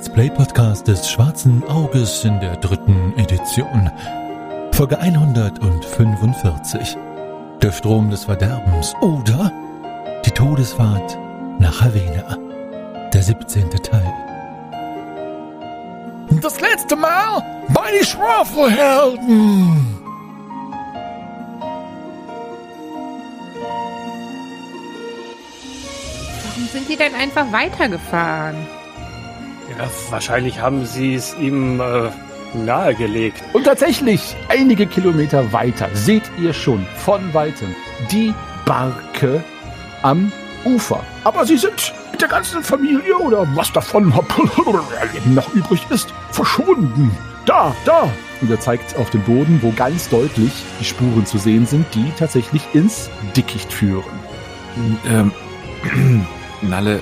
Let's Play Podcast des Schwarzen Auges in der dritten Edition. Folge 145. Der Strom des Verderbens oder die Todesfahrt nach Havena. Der 17. Teil. Das letzte Mal bei die Schwafelhelden. Warum sind die denn einfach weitergefahren? Ja, wahrscheinlich haben sie es ihm äh, nahegelegt. Und tatsächlich, einige Kilometer weiter seht ihr schon von weitem die Barke am Ufer. Aber sie sind mit der ganzen Familie oder was davon noch übrig ist, verschwunden. Da, da. Und er zeigt auf den Boden, wo ganz deutlich die Spuren zu sehen sind, die tatsächlich ins Dickicht führen. Ähm, Nalle,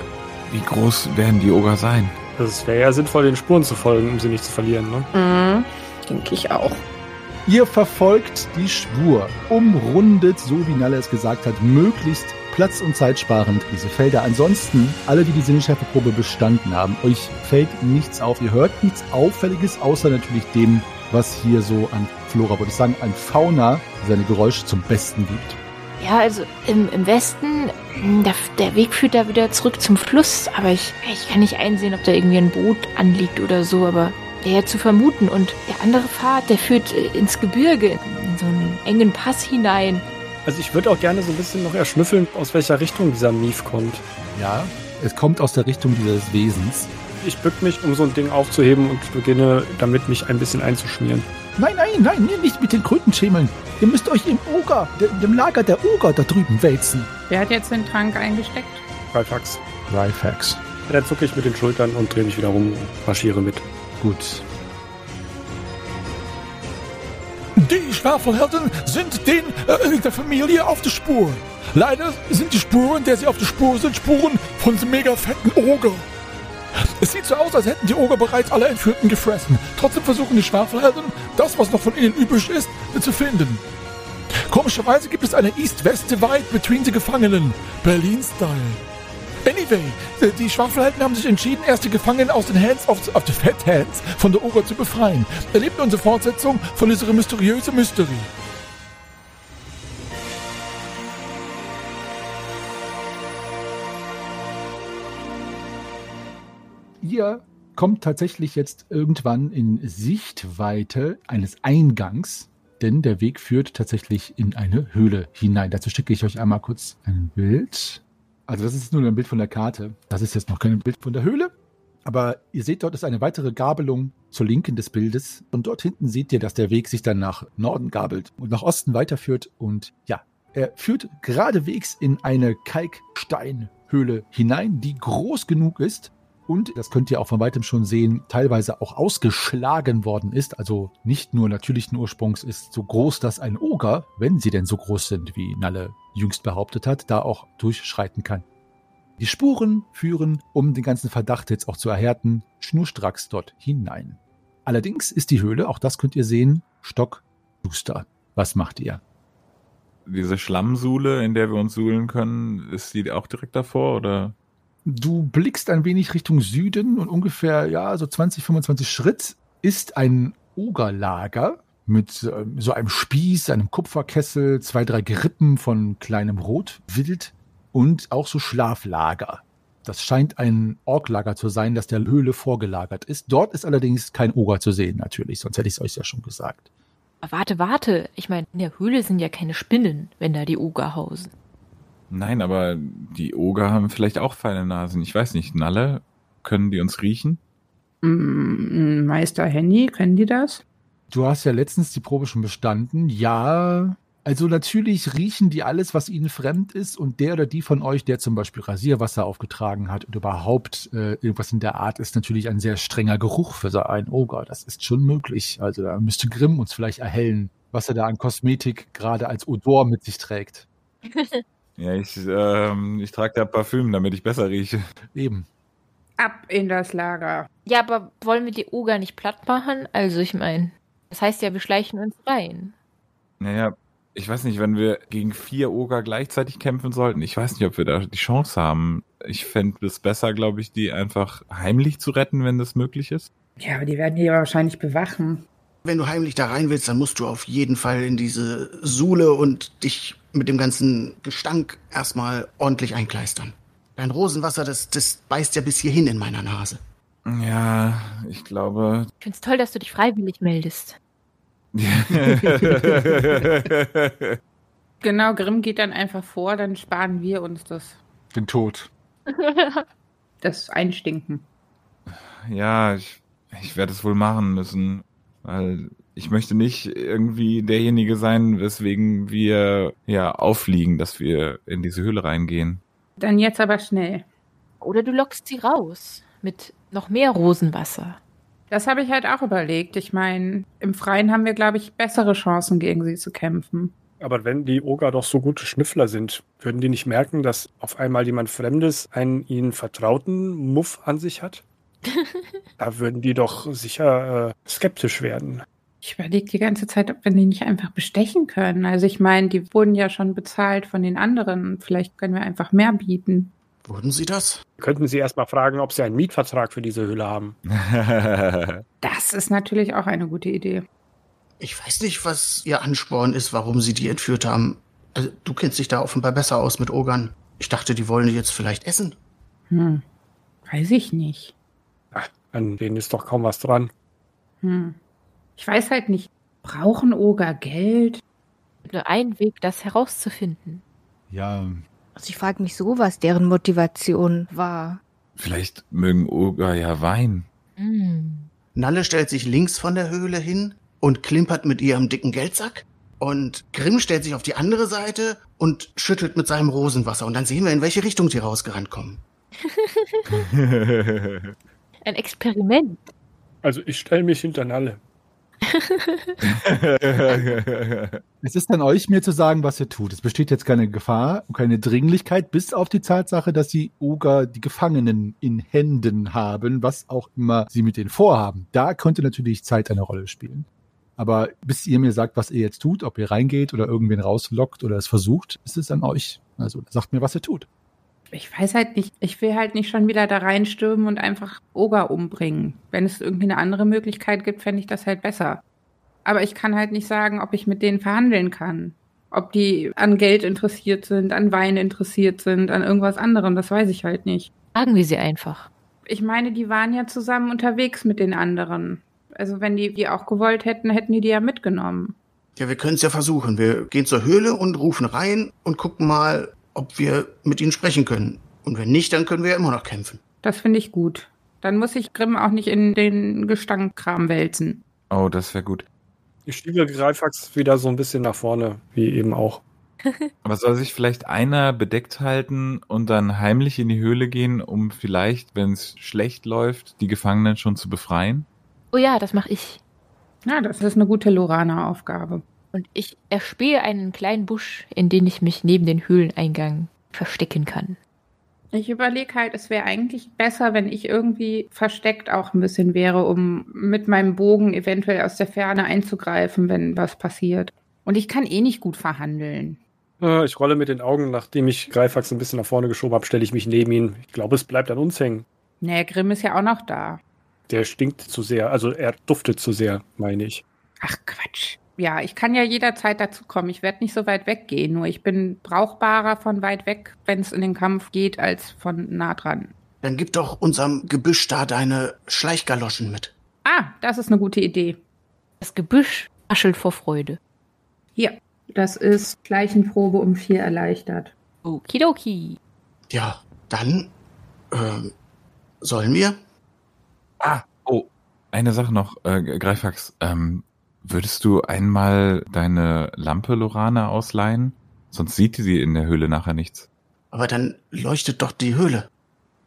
wie groß werden die Oger sein? Es wäre ja sinnvoll, den Spuren zu folgen, um sie nicht zu verlieren. Ne? Mhm, denke ich auch. Ihr verfolgt die Spur, umrundet, so wie Nalle es gesagt hat, möglichst platz- und zeitsparend diese Felder. Ansonsten, alle, die die Sinneschärfeprobe bestanden haben, euch fällt nichts auf. Ihr hört nichts Auffälliges, außer natürlich dem, was hier so an Flora, würde ich sagen, an Fauna seine Geräusche zum Besten gibt. Ja, also im, im Westen, mh, der, der Weg führt da wieder zurück zum Fluss, aber ich, ich kann nicht einsehen, ob da irgendwie ein Boot anliegt oder so, aber wäre ja zu vermuten. Und der andere Pfad, der führt äh, ins Gebirge, in so einen engen Pass hinein. Also ich würde auch gerne so ein bisschen noch erschnüffeln, aus welcher Richtung dieser Mief kommt. Ja, es kommt aus der Richtung dieses Wesens. Ich bück mich, um so ein Ding aufzuheben und beginne damit, mich ein bisschen einzuschmieren. Nein, nein, nein, nicht mit den Krötenschemeln. Ihr müsst euch im Oger, de- dem Lager der Oger da drüben wälzen. Wer hat jetzt den Trank eingesteckt? Greifax. Gryfax. Dann zucke ich mit den Schultern und drehe mich wieder rum und marschiere mit. Gut. Die Schwafelhelden sind den äh, der Familie auf der Spur. Leider sind die Spuren, der sie auf der Spur sind, Spuren von diesem mega fetten Oger. Es sieht so aus, als hätten die Oger bereits alle Entführten gefressen. Trotzdem versuchen die Schwafelhelden, das, was noch von ihnen übrig ist, zu finden. Komischerweise gibt es eine East-West-Divide between the Gefangenen. Berlin-Style. Anyway, die Schwafelhelden haben sich entschieden, erst die Gefangenen aus den Hands of, of the Fat Hands von der Oger zu befreien. Erlebt unsere Fortsetzung von dieser mysteriösen Mystery. Ihr kommt tatsächlich jetzt irgendwann in Sichtweite eines Eingangs, denn der Weg führt tatsächlich in eine Höhle hinein. Dazu schicke ich euch einmal kurz ein Bild. Also das ist nur ein Bild von der Karte. Das ist jetzt noch kein Bild von der Höhle. Aber ihr seht, dort ist eine weitere Gabelung zur Linken des Bildes. Und dort hinten seht ihr, dass der Weg sich dann nach Norden gabelt und nach Osten weiterführt. Und ja, er führt geradewegs in eine Kalksteinhöhle hinein, die groß genug ist, und das könnt ihr auch von weitem schon sehen, teilweise auch ausgeschlagen worden ist. Also nicht nur natürlichen Ursprungs ist so groß, dass ein Oger, wenn sie denn so groß sind, wie Nalle jüngst behauptet hat, da auch durchschreiten kann. Die Spuren führen, um den ganzen Verdacht jetzt auch zu erhärten, schnurstracks dort hinein. Allerdings ist die Höhle, auch das könnt ihr sehen, stockduster. Was macht ihr? Diese Schlammsuhle, in der wir uns suhlen können, ist die auch direkt davor oder? Du blickst ein wenig Richtung Süden und ungefähr, ja, so 20, 25 Schritt ist ein Ogerlager mit ähm, so einem Spieß, einem Kupferkessel, zwei, drei Gerippen von kleinem Rotwild und auch so Schlaflager. Das scheint ein Orklager zu sein, das der Höhle vorgelagert ist. Dort ist allerdings kein Oger zu sehen, natürlich, sonst hätte ich es euch ja schon gesagt. Warte, warte. Ich meine, in der Höhle sind ja keine Spinnen, wenn da die Oger hausen. Nein, aber die Oger haben vielleicht auch feine Nasen. Ich weiß nicht, Nalle, können die uns riechen? Mm, Meister Henny, kennen die das? Du hast ja letztens die Probe schon bestanden. Ja, also natürlich riechen die alles, was ihnen fremd ist. Und der oder die von euch, der zum Beispiel Rasierwasser aufgetragen hat und überhaupt äh, irgendwas in der Art, ist natürlich ein sehr strenger Geruch für so einen Oger. Das ist schon möglich. Also da müsste Grimm uns vielleicht erhellen, was er da an Kosmetik gerade als Odor mit sich trägt. Ja, ich, ähm, ich trage da Parfüm, damit ich besser rieche. Eben. Ab in das Lager. Ja, aber wollen wir die Oger nicht platt machen? Also ich meine, das heißt ja, wir schleichen uns rein. Naja, ich weiß nicht, wenn wir gegen vier Oger gleichzeitig kämpfen sollten, ich weiß nicht, ob wir da die Chance haben. Ich fände es besser, glaube ich, die einfach heimlich zu retten, wenn das möglich ist. Ja, aber die werden die ja wahrscheinlich bewachen. Wenn du heimlich da rein willst, dann musst du auf jeden Fall in diese Sule und dich mit dem ganzen Gestank erstmal ordentlich einkleistern. Dein Rosenwasser, das, das beißt ja bis hierhin in meiner Nase. Ja, ich glaube. Ich find's toll, dass du dich freiwillig meldest. Genau, Grimm geht dann einfach vor, dann sparen wir uns das, Den Tod. das Einstinken. ja, ich, ich werde es wohl machen müssen, weil ich möchte nicht irgendwie derjenige sein, weswegen wir ja auffliegen, dass wir in diese Höhle reingehen. Dann jetzt aber schnell. Oder du lockst sie raus mit noch mehr Rosenwasser. Das habe ich halt auch überlegt. Ich meine, im Freien haben wir, glaube ich, bessere Chancen, gegen sie zu kämpfen. Aber wenn die Oger doch so gute Schnüffler sind, würden die nicht merken, dass auf einmal jemand Fremdes einen ihnen vertrauten Muff an sich hat? da würden die doch sicher äh, skeptisch werden. Ich überlege die ganze Zeit, ob wir die nicht einfach bestechen können. Also ich meine, die wurden ja schon bezahlt von den anderen. Vielleicht können wir einfach mehr bieten. Wurden sie das? Könnten Sie erst mal fragen, ob Sie einen Mietvertrag für diese Höhle haben. Das ist natürlich auch eine gute Idee. Ich weiß nicht, was ihr Ansporn ist, warum sie die entführt haben. Also, du kennst dich da offenbar besser aus mit Ogern. Ich dachte, die wollen die jetzt vielleicht essen. Hm. Weiß ich nicht. Ach, an denen ist doch kaum was dran. Hm. Ich weiß halt nicht. Brauchen Oger Geld? Nur ein Weg, das herauszufinden. Ja, Also ich frage mich so, was deren Motivation war. Vielleicht mögen Oger ja Wein. Hm. Nalle stellt sich links von der Höhle hin und klimpert mit ihrem dicken Geldsack. Und Grimm stellt sich auf die andere Seite und schüttelt mit seinem Rosenwasser. Und dann sehen wir, in welche Richtung die rausgerannt kommen. Ein Experiment. Also ich stelle mich hinter Nalle. es ist an euch, mir zu sagen, was ihr tut. Es besteht jetzt keine Gefahr und keine Dringlichkeit, bis auf die Tatsache, dass die Oger die Gefangenen in Händen haben, was auch immer sie mit denen vorhaben. Da könnte natürlich Zeit eine Rolle spielen. Aber bis ihr mir sagt, was ihr jetzt tut, ob ihr reingeht oder irgendwen rauslockt oder es versucht, ist es an euch. Also sagt mir, was ihr tut. Ich weiß halt nicht. Ich will halt nicht schon wieder da reinstürmen und einfach Oger umbringen. Wenn es irgendwie eine andere Möglichkeit gibt, fände ich das halt besser. Aber ich kann halt nicht sagen, ob ich mit denen verhandeln kann. Ob die an Geld interessiert sind, an Wein interessiert sind, an irgendwas anderem, das weiß ich halt nicht. Fragen wir sie einfach. Ich meine, die waren ja zusammen unterwegs mit den anderen. Also wenn die die auch gewollt hätten, hätten die die ja mitgenommen. Ja, wir können es ja versuchen. Wir gehen zur Höhle und rufen rein und gucken mal, ob wir mit ihnen sprechen können. Und wenn nicht, dann können wir ja immer noch kämpfen. Das finde ich gut. Dann muss ich Grimm auch nicht in den Gestankkram wälzen. oh, das wäre gut. Ich schiebe Greifax wieder so ein bisschen nach vorne, wie eben auch. Aber soll sich vielleicht einer bedeckt halten und dann heimlich in die Höhle gehen, um vielleicht, wenn es schlecht läuft, die Gefangenen schon zu befreien? Oh ja, das mache ich. Ja, das ist eine gute Lorana-Aufgabe. Und ich erspähe einen kleinen Busch, in den ich mich neben den Höhleneingang verstecken kann. Ich überlege halt, es wäre eigentlich besser, wenn ich irgendwie versteckt auch ein bisschen wäre, um mit meinem Bogen eventuell aus der Ferne einzugreifen, wenn was passiert. Und ich kann eh nicht gut verhandeln. Äh, Ich rolle mit den Augen, nachdem ich Greifax ein bisschen nach vorne geschoben habe, stelle ich mich neben ihn. Ich glaube, es bleibt an uns hängen. Nee, Grimm ist ja auch noch da. Der stinkt zu sehr, also er duftet zu sehr, meine ich. Ach Quatsch. Ja, ich kann ja jederzeit dazu kommen. Ich werde nicht so weit weggehen, nur ich bin brauchbarer von weit weg, wenn es in den Kampf geht, als von nah dran. Dann gib doch unserem Gebüsch da deine Schleichgaloschen mit. Ah, das ist eine gute Idee. Das Gebüsch raschelt vor Freude. Hier, das ist Leichenprobe um vier erleichtert. Okidoki. Ja, dann ähm, sollen wir? Ah, oh, eine Sache noch, äh, Greifax. Ähm, würdest du einmal deine Lampe Lorana ausleihen? Sonst sieht sie in der Höhle nachher nichts. Aber dann leuchtet doch die Höhle.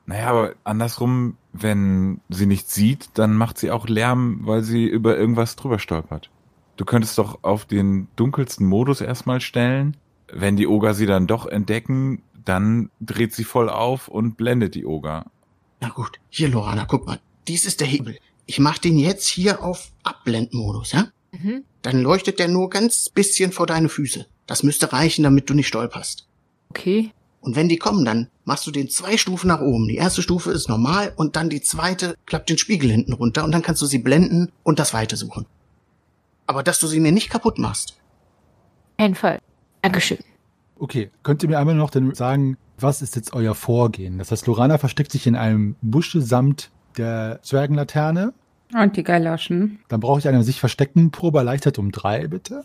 Naja, aber andersrum, wenn sie nichts sieht, dann macht sie auch Lärm, weil sie über irgendwas drüber stolpert. Du könntest doch auf den dunkelsten Modus erstmal stellen. Wenn die Oger sie dann doch entdecken, dann dreht sie voll auf und blendet die Oger. Na gut, hier, Lorana, guck mal. Dies ist der Hebel. Ich mach den jetzt hier auf Abblendmodus, ja? Mhm. Dann leuchtet der nur ganz bisschen vor deine Füße. Das müsste reichen, damit du nicht stolperst. Okay. Und wenn die kommen, dann machst du den zwei Stufen nach oben. Die erste Stufe ist normal und dann die zweite klappt den Spiegel hinten runter und dann kannst du sie blenden und das Weite suchen. Aber dass du sie mir nicht kaputt machst. Ein Fall. Dankeschön. Okay, könnt ihr mir einmal noch dann sagen, was ist jetzt euer Vorgehen? Das heißt, Lorana versteckt sich in einem Busche samt der Zwergenlaterne. Und die Galoschen. Dann brauche ich eine sich verstecken Probe erleichtert um drei, bitte.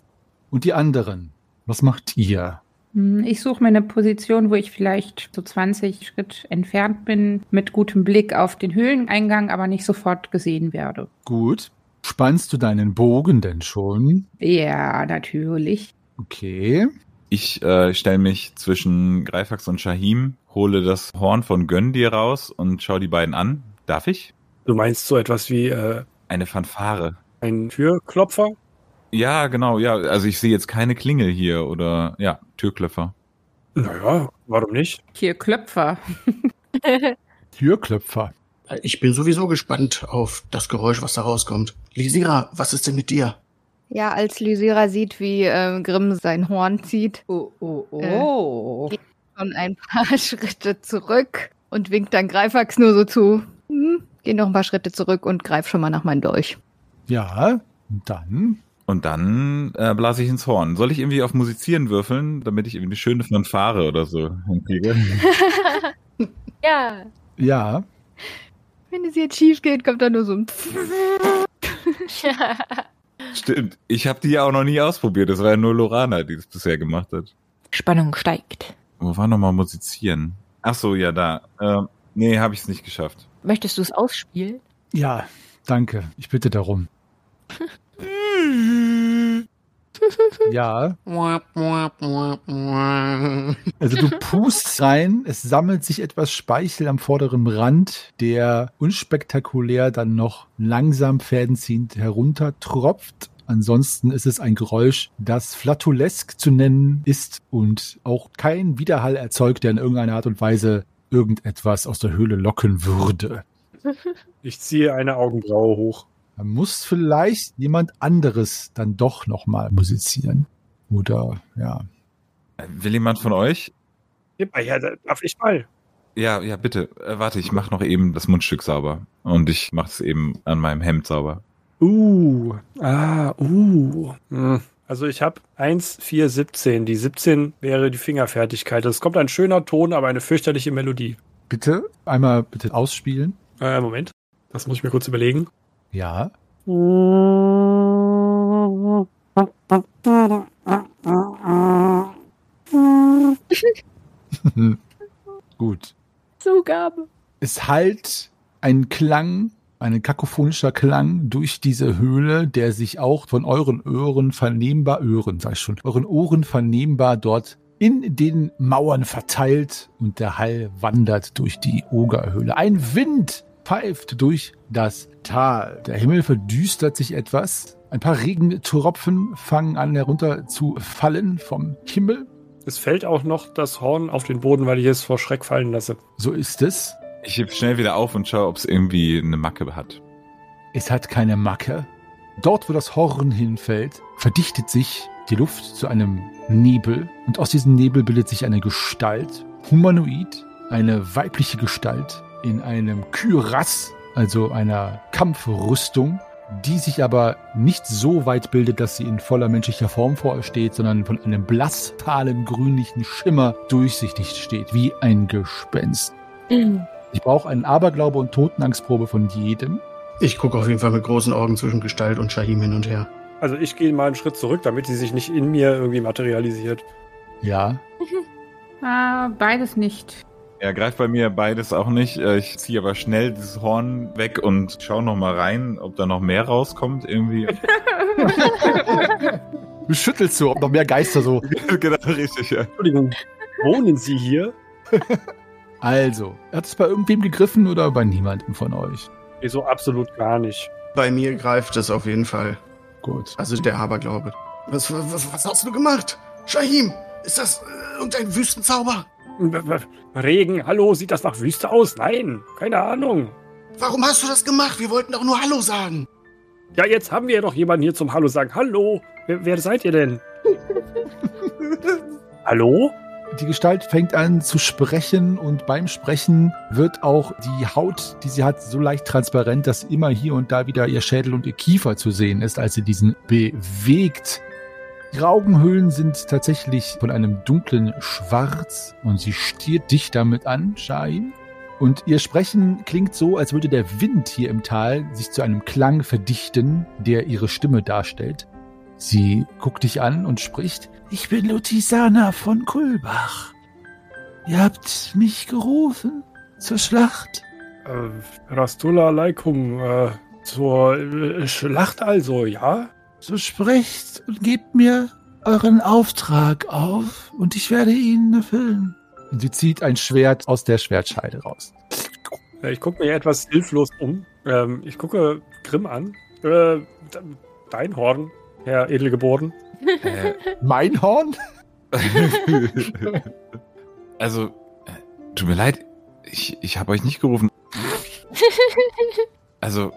Und die anderen, was macht ihr? Hm, Ich suche mir eine Position, wo ich vielleicht so 20 Schritt entfernt bin, mit gutem Blick auf den Höhleneingang, aber nicht sofort gesehen werde. Gut. Spannst du deinen Bogen denn schon? Ja, natürlich. Okay. Ich äh, stelle mich zwischen Greifax und Shahim, hole das Horn von Göndir raus und schau die beiden an. Darf ich? Du meinst so etwas wie äh, Eine Fanfare. ein Türklopfer? Ja, genau, ja. Also ich sehe jetzt keine Klingel hier oder ja, Türklöpfer. Naja, warum nicht? Hier Klöpfer. Türklöpfer. Ich bin sowieso gespannt auf das Geräusch, was da rauskommt. Lisira, was ist denn mit dir? Ja, als Lysira sieht, wie ähm, Grimm sein Horn zieht, Oh, oh, oh. schon ein paar Schritte zurück und winkt dann Greifax nur so zu. Hm, geh noch ein paar Schritte zurück und greif schon mal nach meinem Dolch. Ja, und dann. Und dann äh, blase ich ins Horn. Soll ich irgendwie auf Musizieren würfeln, damit ich irgendwie eine schöne Fanfare oder so hinkriege? Ja. Ja, Wenn es jetzt schief geht, kommt da nur so ein Stimmt. Ich habe die ja auch noch nie ausprobiert. Das war ja nur Lorana, die das bisher gemacht hat. Spannung steigt. Wo war nochmal Musizieren? Ach so, ja, da. Äh, nee, habe ich es nicht geschafft. Möchtest du es ausspielen? ja, danke. Ich bitte darum. Ja, also du pustst rein, es sammelt sich etwas Speichel am vorderen Rand, der unspektakulär dann noch langsam fädenziehend heruntertropft. Ansonsten ist es ein Geräusch, das flatulesk zu nennen ist und auch kein Widerhall erzeugt, der in irgendeiner Art und Weise irgendetwas aus der Höhle locken würde. Ich ziehe eine Augenbraue hoch. Da muss vielleicht jemand anderes dann doch nochmal musizieren. Oder, ja. Will jemand von euch? Ja, ja, da- darf ich mal? Ja, ja, bitte. Äh, warte, ich mach noch eben das Mundstück sauber. Und ich mach es eben an meinem Hemd sauber. Uh, ah, uh. Hm. Also ich habe 1, 4, 17. Die 17 wäre die Fingerfertigkeit. Es kommt ein schöner Ton, aber eine fürchterliche Melodie. Bitte, einmal bitte ausspielen. Äh, Moment. Das muss ich mir kurz überlegen. Ja. Gut. Zugabe. Es hallt ein Klang, ein kakophonischer Klang durch diese Höhle, der sich auch von euren Ohren vernehmbar, Ohren, sag ich schon, euren Ohren vernehmbar dort in den Mauern verteilt und der Hall wandert durch die Ogerhöhle. Ein Wind pfeift durch das Tal. Der Himmel verdüstert sich etwas. Ein paar Regentropfen fangen an herunter zu fallen vom Himmel. Es fällt auch noch das Horn auf den Boden, weil ich es vor Schreck fallen lasse. So ist es. Ich heb schnell wieder auf und schaue, ob es irgendwie eine Macke hat. Es hat keine Macke. Dort, wo das Horn hinfällt, verdichtet sich die Luft zu einem Nebel und aus diesem Nebel bildet sich eine Gestalt, humanoid, eine weibliche Gestalt in einem Kyrass, also einer Kampfrüstung, die sich aber nicht so weit bildet, dass sie in voller menschlicher Form vor euch steht, sondern von einem blassfahlen grünlichen Schimmer durchsichtig steht, wie ein Gespenst. Ich brauche einen Aberglaube und Totenangstprobe von jedem. Ich gucke auf jeden Fall mit großen Augen zwischen Gestalt und Shahim hin und her. Also ich gehe mal einen Schritt zurück, damit sie sich nicht in mir irgendwie materialisiert. Ja, Ah, beides nicht. Er greift bei mir beides auch nicht. Äh, Ich ziehe aber schnell dieses Horn weg und schaue noch mal rein, ob da noch mehr rauskommt irgendwie. Du schüttelst so, ob noch mehr Geister so. genau, richtig, ja. Entschuldigung, wohnen Sie hier? Also, hat es bei irgendwem gegriffen oder bei niemandem von euch? Nee, so absolut gar nicht. Bei mir greift es auf jeden Fall. Gut. Also der Aberglaube. Was, was, was hast du gemacht? Shahim, ist das äh, irgendein Wüstenzauber? W- w- Regen, hallo, sieht das nach Wüste aus? Nein, keine Ahnung. Warum hast du das gemacht? Wir wollten doch nur Hallo sagen. Ja, jetzt haben wir ja doch jemanden hier zum Hallo sagen. Hallo, wer, wer seid ihr denn? Hallo? Die Gestalt fängt an zu sprechen und beim Sprechen wird auch die Haut, die sie hat, so leicht transparent, dass immer hier und da wieder ihr Schädel und ihr Kiefer zu sehen ist, als sie diesen bewegt. Ihre Augenhöhlen sind tatsächlich von einem dunklen Schwarz und sie stiert dich damit an, Shahin. Und ihr Sprechen klingt so, als würde der Wind hier im Tal sich zu einem Klang verdichten, der ihre Stimme darstellt. Sie guckt dich an und spricht. Ich bin Lutisana von Kulbach. Ihr habt mich gerufen zur Schlacht. Äh, Rastula alaikum. Äh, zur äh, Schlacht also, ja? So sprecht und gebt mir euren Auftrag auf und ich werde ihn erfüllen. Und sie zieht ein Schwert aus der Schwertscheide raus. Äh, Ich gucke mir etwas hilflos um. Ähm, ich gucke Grimm an. Äh, dein Horn, Herr Edelgeboren. Äh, Mein Horn? also, äh, tut mir leid, ich, ich habe euch nicht gerufen. Also,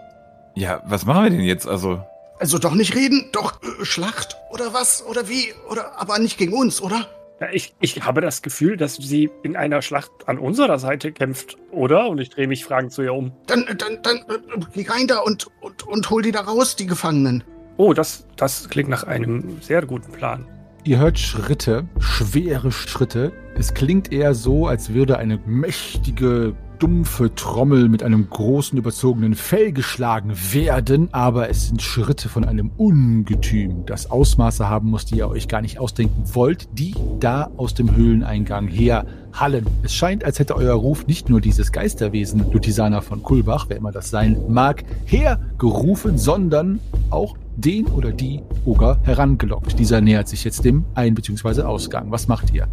ja, was machen wir denn jetzt? Also, Also doch nicht reden, doch äh, Schlacht oder was oder wie oder aber nicht gegen uns, oder? Ja, ich, ich habe das Gefühl, dass sie in einer Schlacht an unserer Seite kämpft, oder? Und ich drehe mich fragend zu ihr um. Dann dann dann äh, geh rein da und und und hol die da raus, die Gefangenen. Oh, das, das klingt nach einem sehr guten Plan. Ihr hört Schritte, schwere Schritte. Es klingt eher so, als würde eine mächtige, dumpfe Trommel mit einem großen, überzogenen Fell geschlagen werden, aber es sind Schritte von einem Ungetüm, das Ausmaße haben muss, die ihr euch gar nicht ausdenken wollt, die da aus dem Höhleneingang her hallen. Es scheint, als hätte euer Ruf nicht nur dieses Geisterwesen, Lutisana von Kulbach, wer immer das sein mag, hergerufen, sondern auch den oder die Oger herangelockt. Dieser nähert sich jetzt dem Ein- bzw. Ausgang. Was macht ihr?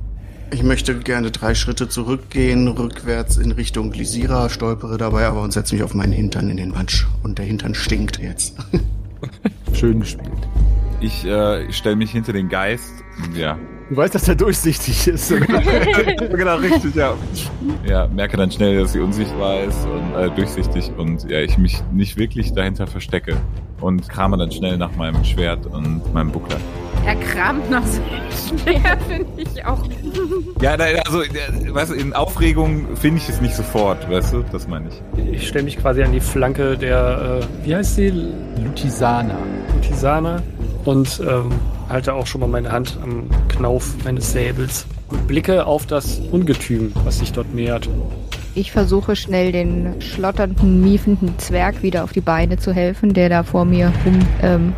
Ich möchte gerne drei Schritte zurückgehen, rückwärts in Richtung Glisira, stolpere dabei aber und setze mich auf meinen Hintern in den Matsch. Und der Hintern stinkt jetzt. Schön gespielt. ich äh, stelle mich hinter den Geist. Ja. Du weißt, dass er durchsichtig ist. genau, richtig, ja. Ja, merke dann schnell, dass sie unsichtbar ist und äh, durchsichtig und ja, ich mich nicht wirklich dahinter verstecke. Und krame dann schnell nach meinem Schwert und meinem Buckler. Er kramt noch sehr schwer, finde ich auch. Ja, da, also, weißt du, in Aufregung finde ich es nicht sofort, weißt du? Das meine ich. Ich stelle mich quasi an die Flanke der, äh, wie heißt sie? Lutisana. Tisana und ähm, halte auch schon mal meine Hand am Knauf meines Säbels und blicke auf das Ungetüm, was sich dort nähert. Ich versuche schnell den schlotternden, miefenden Zwerg wieder auf die Beine zu helfen, der da vor mir rum. Ähm,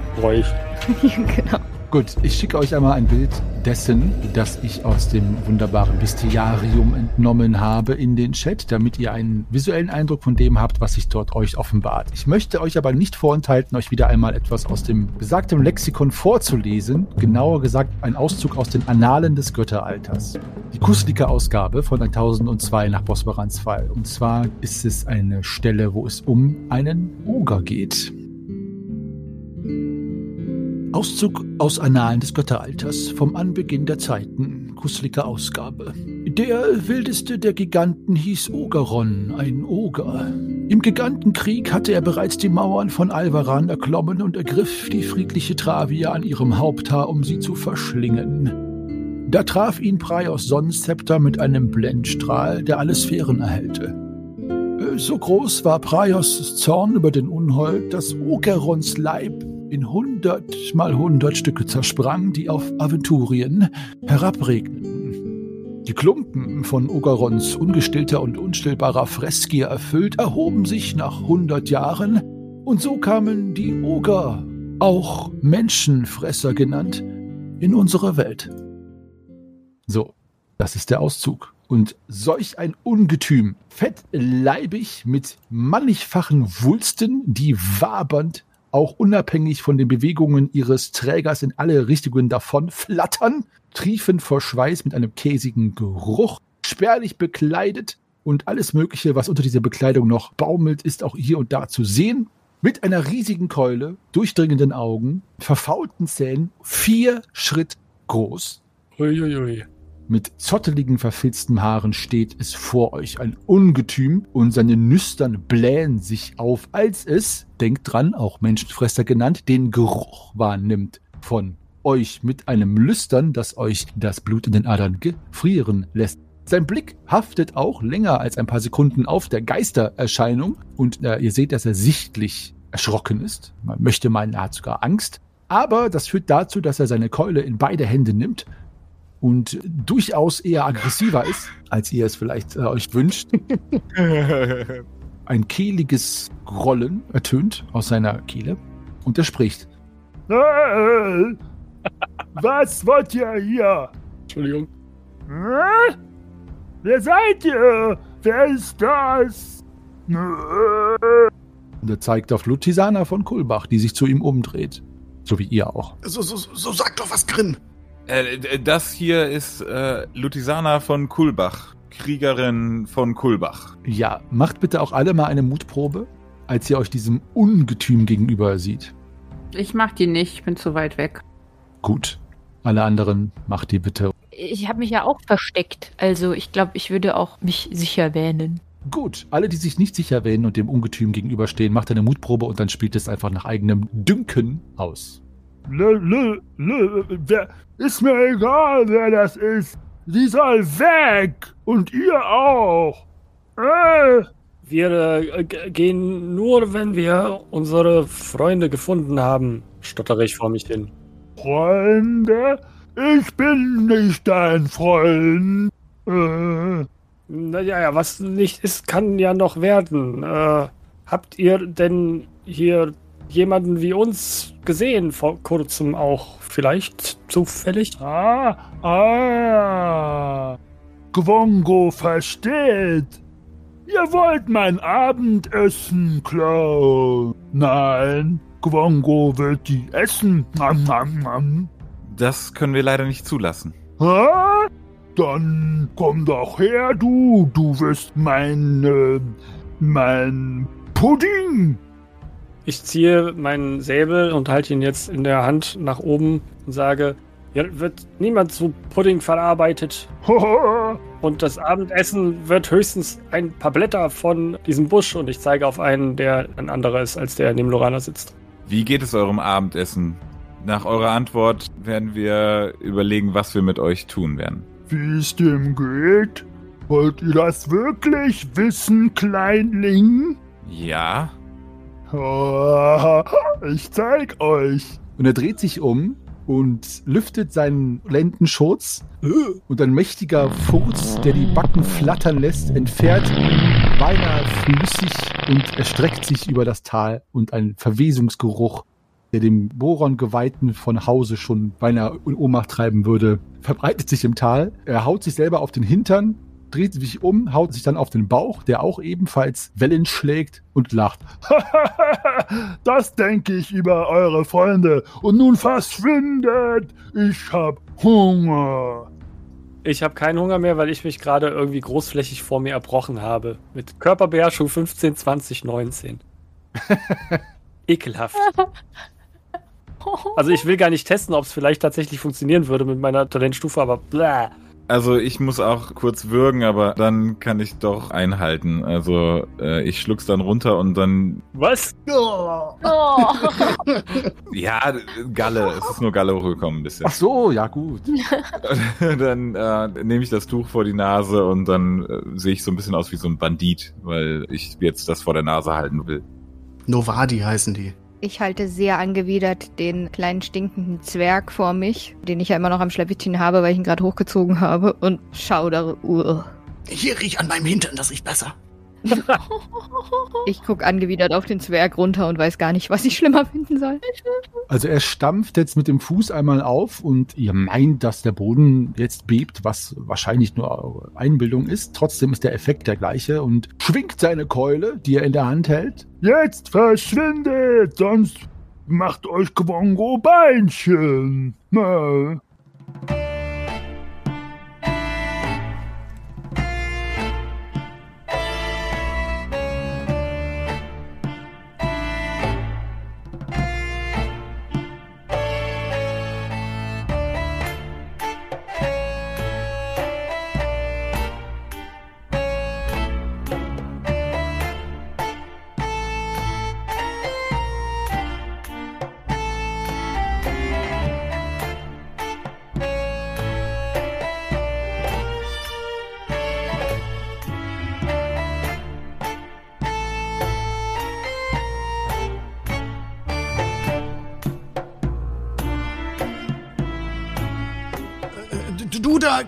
genau. Gut, ich schicke euch einmal ein Bild dessen, das ich aus dem wunderbaren Bestiarium entnommen habe in den Chat, damit ihr einen visuellen Eindruck von dem habt, was sich dort euch offenbart. Ich möchte euch aber nicht vorenthalten, euch wieder einmal etwas aus dem besagten Lexikon vorzulesen. Genauer gesagt, ein Auszug aus den Annalen des Götteralters. Die Kuslika-Ausgabe von 1002 nach Bosbarans Fall. Und zwar ist es eine Stelle, wo es um einen Oger geht. Auszug aus Annalen des Götteralters vom Anbeginn der Zeiten, Kuslika Ausgabe. Der wildeste der Giganten hieß Ogeron, ein Oger. Im Gigantenkrieg hatte er bereits die Mauern von Alvaran erklommen und ergriff die friedliche Travia an ihrem Haupthaar, um sie zu verschlingen. Da traf ihn Praios Sonnenzepter mit einem Blendstrahl, der alle Sphären erhellte. So groß war Praios Zorn über den Unhold, dass Ogerons Leib in hundert mal hundert Stücke zersprang, die auf Aventurien herabregneten. Die Klumpen von Ogerons ungestillter und unstillbarer Freskier erfüllt, erhoben sich nach hundert Jahren, und so kamen die Oger, auch Menschenfresser genannt, in unsere Welt. So, das ist der Auszug. Und solch ein Ungetüm, fettleibig mit mannigfachen Wulsten, die wabernd auch unabhängig von den Bewegungen ihres Trägers in alle Richtungen davon flattern, triefend vor Schweiß mit einem käsigen Geruch, spärlich bekleidet und alles Mögliche, was unter dieser Bekleidung noch baumelt, ist auch hier und da zu sehen. Mit einer riesigen Keule, durchdringenden Augen, verfaulten Zähnen, vier Schritt groß, Uiuiui. Mit zotteligen, verfilzten Haaren steht es vor euch, ein Ungetüm, und seine Nüstern blähen sich auf, als es, denkt dran, auch Menschenfresser genannt, den Geruch wahrnimmt von euch mit einem Lüstern, das euch das Blut in den Adern gefrieren lässt. Sein Blick haftet auch länger als ein paar Sekunden auf der Geistererscheinung und äh, ihr seht, dass er sichtlich erschrocken ist. Man möchte meinen, er hat sogar Angst. Aber das führt dazu, dass er seine Keule in beide Hände nimmt und durchaus eher aggressiver ist, als ihr es vielleicht äh, euch wünscht. Ein kehliges Grollen ertönt aus seiner Kehle und er spricht. Was wollt ihr hier? Entschuldigung. Äh? Wer seid ihr? Wer ist das? Und er zeigt auf Lutisana von Kulbach, die sich zu ihm umdreht. So wie ihr auch. So, so, so sag doch was, Grimm. Äh, das hier ist äh, Lutisana von Kulbach, Kriegerin von Kulbach. Ja, macht bitte auch alle mal eine Mutprobe, als ihr euch diesem Ungetüm gegenüber sieht. Ich mach die nicht, ich bin zu weit weg. Gut. Alle anderen macht die bitte. Ich habe mich ja auch versteckt. Also ich glaube, ich würde auch mich sicher wähnen. Gut. Alle, die sich nicht sicher wähnen und dem Ungetüm gegenüberstehen, macht eine Mutprobe und dann spielt es einfach nach eigenem Dünken aus. Lö, lö, lö, wer, ist mir egal, wer das ist. Die soll weg. Und ihr auch. Äh, Wir äh, gehen nur, wenn wir unsere Freunde gefunden haben, stottere ich vor mich hin. Freunde? Ich bin nicht dein Freund. Äh, Naja, ja, was nicht ist, kann ja noch werden. Äh, habt ihr denn hier jemanden wie uns gesehen, vor kurzem auch vielleicht zufällig? ah, ah. Gwongo versteht. Ihr wollt mein Abendessen klauen. Nein, Gwongo wird die essen. Nam, nam, nam. Das können wir leider nicht zulassen. Hä? Dann komm doch her, du. Du wirst mein, äh, mein Pudding. Ich ziehe meinen Säbel und halte ihn jetzt in der Hand nach oben und sage, hier wird niemand zu Pudding verarbeitet. Und das Abendessen wird höchstens ein paar Blätter von diesem Busch und ich zeige auf einen, der ein anderer ist, als der neben Lorana sitzt. Wie geht es eurem Abendessen? Nach eurer Antwort werden wir überlegen, was wir mit euch tun werden. Wie es dem geht? Wollt ihr das wirklich wissen, Kleinling? Ja? Ich zeig euch. Und er dreht sich um und lüftet seinen Lendenschurz und ein mächtiger Furz, der die Backen flattern lässt, entfährt beinahe flüssig und erstreckt sich über das Tal und ein Verwesungsgeruch, der dem Boron-Geweihten von Hause schon beinahe in Ohnmacht treiben würde, verbreitet sich im Tal. Er haut sich selber auf den Hintern, dreht sich um, haut sich dann auf den Bauch, der auch ebenfalls Wellen schlägt und lacht. das denke ich über eure Freunde. Und nun verschwindet. Ich hab Hunger. Ich habe keinen Hunger mehr, weil ich mich gerade irgendwie großflächig vor mir erbrochen habe. Mit Körperbeherrschung 15, 20, 19. Ekelhaft. Also ich will gar nicht testen, ob es vielleicht tatsächlich funktionieren würde mit meiner Talentstufe, aber bläh. Also ich muss auch kurz würgen, aber dann kann ich doch einhalten. Also äh, ich schluck's dann runter und dann. Was? Oh. Oh. Ja, Galle. Es ist nur Galle hochgekommen ein bisschen. Ach so, ja gut. dann äh, nehme ich das Tuch vor die Nase und dann äh, sehe ich so ein bisschen aus wie so ein Bandit, weil ich jetzt das vor der Nase halten will. Novadi heißen die. Ich halte sehr angewidert den kleinen stinkenden Zwerg vor mich, den ich ja immer noch am Schleppchen habe, weil ich ihn gerade hochgezogen habe und schaudere. Uh. Hier riech an meinem Hintern, das riecht besser. Ich gucke angewidert auf den Zwerg runter und weiß gar nicht, was ich schlimmer finden soll. Also er stampft jetzt mit dem Fuß einmal auf und ihr meint, dass der Boden jetzt bebt, was wahrscheinlich nur Einbildung ist. Trotzdem ist der Effekt der gleiche und schwingt seine Keule, die er in der Hand hält. Jetzt verschwindet, sonst macht euch Gwongo Beinchen. Na.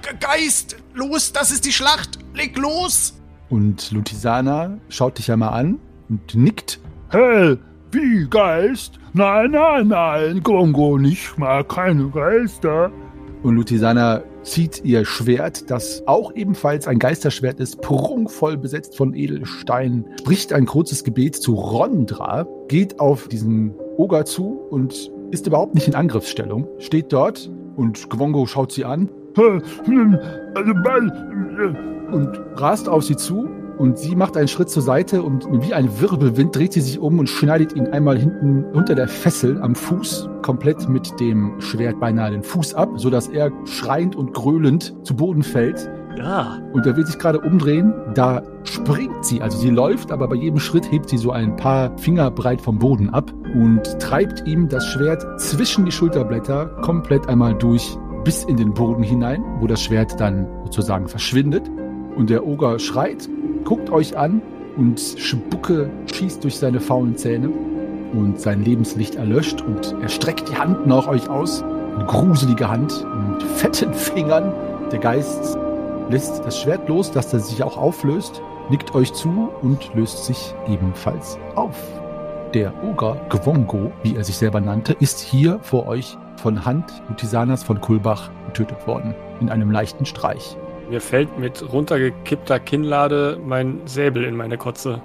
Ge- Geist? Los, das ist die Schlacht. Leg los. Und Lutisana schaut dich einmal an und nickt. Hey, wie Geist? Nein, nein, nein, Gongo, ich mag keine Geister. Und Lutisana zieht ihr Schwert, das auch ebenfalls ein Geisterschwert ist, prunkvoll besetzt von Edelsteinen, spricht ein kurzes Gebet zu Rondra, geht auf diesen Oger zu und ist überhaupt nicht in Angriffsstellung, steht dort und Gwongo schaut sie an Und rast auf sie zu und sie macht einen Schritt zur Seite und wie ein Wirbelwind dreht sie sich um und schneidet ihn einmal hinten unter der Fessel am Fuß komplett mit dem Schwert beinahe den Fuß ab, sodass er schreiend und gröhlend zu Boden fällt. Ja. Und er will sich gerade umdrehen, da springt sie, also sie läuft, aber bei jedem Schritt hebt sie so ein paar Finger breit vom Boden ab und treibt ihm das Schwert zwischen die Schulterblätter komplett einmal durch bis in den Boden hinein, wo das Schwert dann sozusagen verschwindet. Und der Oger schreit, guckt euch an und Spucke schießt durch seine faulen Zähne und sein Lebenslicht erlöscht und er streckt die Hand nach euch aus, eine gruselige Hand mit fetten Fingern. Der Geist lässt das Schwert los, dass das sich auch auflöst, nickt euch zu und löst sich ebenfalls auf. Der Oger Gwongo, wie er sich selber nannte, ist hier vor euch von Hand Utisanas von Kulbach getötet worden, in einem leichten Streich. Mir fällt mit runtergekippter Kinnlade mein Säbel in meine Kotze.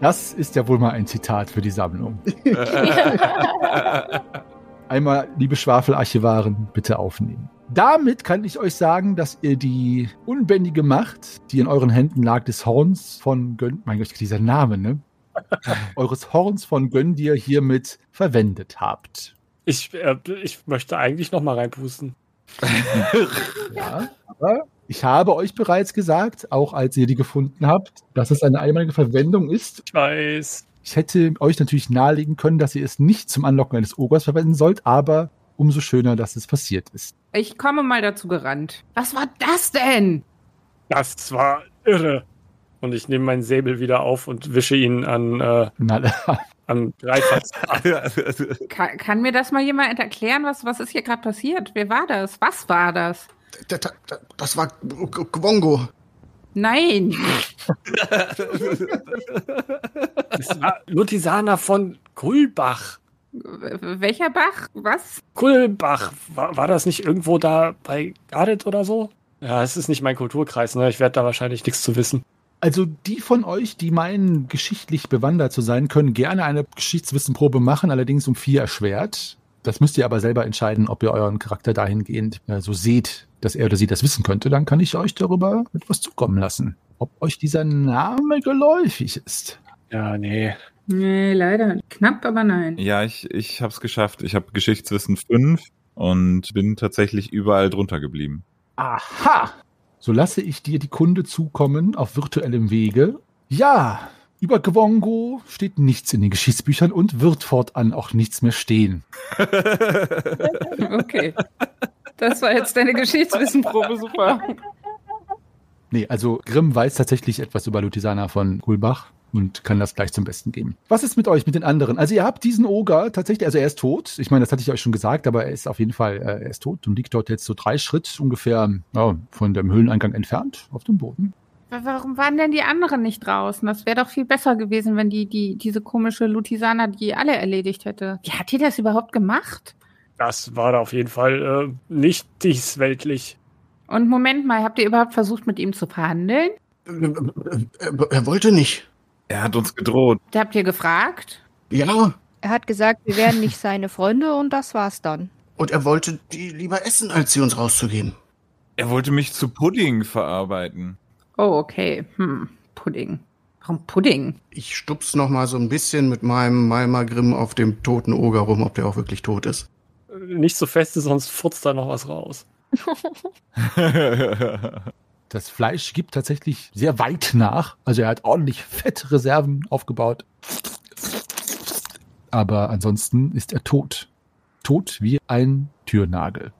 Das ist ja wohl mal ein Zitat für die Sammlung. Einmal, liebe Schwafelarchivaren, bitte aufnehmen. Damit kann ich euch sagen, dass ihr die unbändige Macht, die in euren Händen lag, des Horns von Gönn, mein Gott, dieser Name, ne? Eures Horns von Göndir hiermit verwendet habt. Ich, äh, ich möchte eigentlich noch mal reinpusten. Ja, aber ich habe euch bereits gesagt, auch als ihr die gefunden habt, dass es eine einmalige Verwendung ist. Ich weiß. Ich hätte euch natürlich nahelegen können, dass ihr es nicht zum Anlocken eines Ogers verwenden sollt, aber umso schöner, dass es passiert ist. Ich komme mal dazu gerannt. Was war das denn? Das war irre. Und ich nehme meinen Säbel wieder auf und wische ihn an, äh, an Dreifatz. Kann, kann mir das mal jemand erklären? Was, was ist hier gerade passiert? Wer war das? Was war das? D- d- d- Das war Gwongo. Nein. Das war Lutisana von Kulbach. Welcher Bach? Was? Kulbach. War, war das nicht irgendwo da bei Gardet oder so? Ja, es ist nicht mein Kulturkreis, ne? Ich werde da wahrscheinlich nichts zu wissen. Also die von euch, die meinen, geschichtlich bewandert zu sein, können gerne eine Geschichtswissenprobe machen, allerdings um vier erschwert. Das müsst ihr aber selber entscheiden, ob ihr euren Charakter dahingehend äh, so seht, dass er oder sie das wissen könnte. Dann kann ich euch darüber etwas zukommen lassen. Ob euch dieser Name geläufig ist. Ja, nee. Nee, leider. Knapp, aber nein. Ja, ich, ich habe es geschafft. Ich habe Geschichtswissen 5 und bin tatsächlich überall drunter geblieben. Aha! So lasse ich dir die Kunde zukommen auf virtuellem Wege. Ja, über Gwongo steht nichts in den Geschichtsbüchern und wird fortan auch nichts mehr stehen. Okay. Das war jetzt deine Geschichtswissenprobe, super. Nee, also Grimm weiß tatsächlich etwas über Lutisana von Gulbach und kann das gleich zum Besten geben. Was ist mit euch, mit den anderen? Also ihr habt diesen Oger tatsächlich, also er ist tot. Ich meine, das hatte ich euch schon gesagt, aber er ist auf jeden Fall, äh, er ist tot und liegt dort jetzt so drei Schritt ungefähr ja, von dem Höhleneingang entfernt auf dem Boden. Wa- Warum waren denn die anderen nicht draußen? Das wäre doch viel besser gewesen, wenn die, die, diese komische Lutisana die alle erledigt hätte. Wie hat die das überhaupt gemacht? Das war da auf jeden Fall äh, nicht diesweltlich. Und Moment mal, habt ihr überhaupt versucht, mit ihm zu verhandeln? Äh, Er, er wollte nicht. Er hat uns gedroht. Habt ihr gefragt? Ja, Er hat gesagt, wir wären nicht seine Freunde und das war's dann. und er wollte die lieber essen, als sie uns rauszugeben. Er wollte mich zu Pudding verarbeiten. Oh, okay. Hm, Pudding. Warum Pudding? Ich stups noch mal so ein bisschen mit meinem Malmagrim auf dem toten Oger rum, ob der auch wirklich tot ist. Nicht so feste, sonst furzt da noch was raus. Das Fleisch gibt tatsächlich sehr weit nach. Also er hat ordentlich Fettreserven aufgebaut. Aber ansonsten ist er tot. Tot wie ein Türnagel.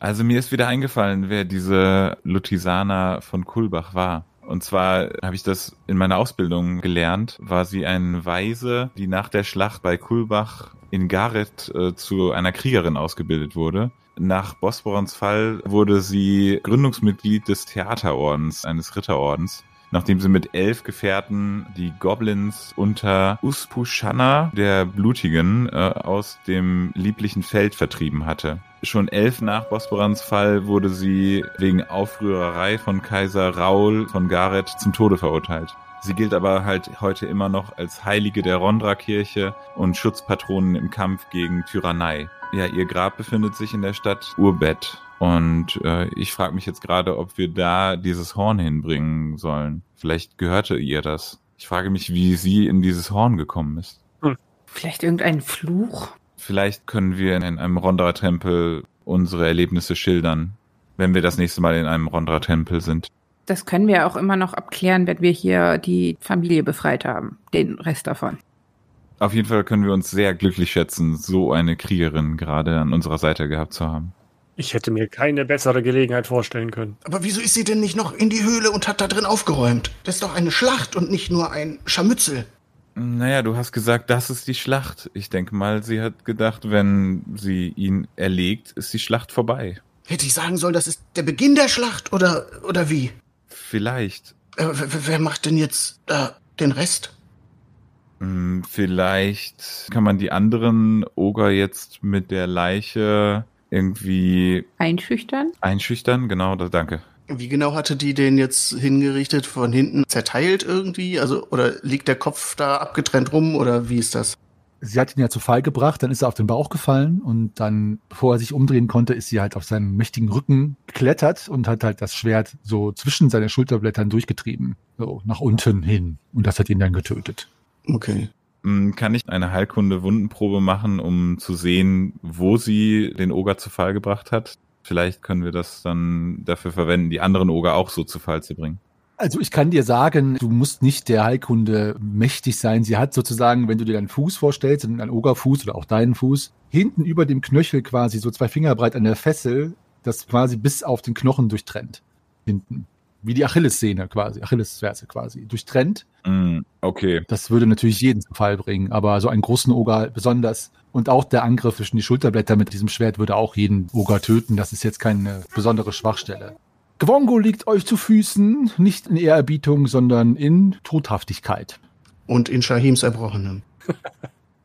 Also mir ist wieder eingefallen, wer diese Lutisana von Kulbach war. Und zwar habe ich das in meiner Ausbildung gelernt, war sie ein Weise, die nach der Schlacht bei Kulbach in Gareth äh, zu einer Kriegerin ausgebildet wurde. Nach Bosporans Fall wurde sie Gründungsmitglied des Theaterordens, eines Ritterordens, nachdem sie mit elf Gefährten die Goblins unter Uspushanna, der Blutigen, äh, aus dem lieblichen Feld vertrieben hatte. Schon elf nach Bosporans Fall wurde sie wegen Aufrührerei von Kaiser Raul von Gareth zum Tode verurteilt. Sie gilt aber halt heute immer noch als Heilige der Rondra-Kirche und Schutzpatronin im Kampf gegen Tyrannei. Ja, ihr Grab befindet sich in der Stadt Urbet. Und äh, ich frage mich jetzt gerade, ob wir da dieses Horn hinbringen sollen. Vielleicht gehörte ihr das. Ich frage mich, wie sie in dieses Horn gekommen ist. Vielleicht irgendein Fluch? Vielleicht können wir in einem Rondra-Tempel unsere Erlebnisse schildern, wenn wir das nächste Mal in einem Rondra-Tempel sind. Das können wir auch immer noch abklären, wenn wir hier die Familie befreit haben. Den Rest davon. Auf jeden Fall können wir uns sehr glücklich schätzen, so eine Kriegerin gerade an unserer Seite gehabt zu haben. Ich hätte mir keine bessere Gelegenheit vorstellen können. Aber wieso ist sie denn nicht noch in die Höhle und hat da drin aufgeräumt? Das ist doch eine Schlacht und nicht nur ein Scharmützel. Naja, du hast gesagt, das ist die Schlacht. Ich denke mal, sie hat gedacht, wenn sie ihn erlegt, ist die Schlacht vorbei. Hätte ich sagen sollen, das ist der Beginn der Schlacht oder, oder wie? Vielleicht. Äh, wer, wer macht denn jetzt äh, den Rest? Hm, Vielleicht kann man die anderen Oger jetzt mit der Leiche irgendwie Einschüchtern? einschüchtern. Genau, da, danke. Wie genau hatte die den jetzt hingerichtet? Von hinten zerteilt irgendwie? Also, oder liegt der Kopf da abgetrennt rum oder wie ist das? Sie hat ihn ja zu Fall gebracht, dann ist er auf den Bauch gefallen und dann, bevor er sich umdrehen konnte, ist sie halt auf seinen mächtigen Rücken geklettert und hat halt das Schwert so zwischen seine Schulterblättern durchgetrieben. So, nach unten hin. Und das hat ihn dann getötet. Okay. Hm, Kann ich eine Heilkunde Wundenprobe machen, um zu sehen, wo sie den Oger zu Fall gebracht hat? Vielleicht können wir das dann dafür verwenden, die anderen Oger auch so zu Fall zu bringen. Also ich kann dir sagen, du musst nicht der Heilkunde mächtig sein. Sie hat sozusagen, wenn du dir deinen Fuß vorstellst, einen Ogerfuß oder auch deinen Fuß, hinten über dem Knöchel quasi so zwei Finger breit an der Fessel, das quasi bis auf den Knochen durchtrennt. Hinten. Wie die Achillessehne quasi, Achillesferse quasi, durchtrennt. Hm, Okay. Das würde natürlich jeden zu Fall bringen, aber so einen großen Oger besonders. Und auch der Angriff zwischen die Schulterblätter mit diesem Schwert würde auch jeden Oger töten. Das ist jetzt keine besondere Schwachstelle. Gwongo liegt euch zu Füßen, nicht in Ehrerbietung, sondern in Todhaftigkeit. Und in Shahims Erbrochenem.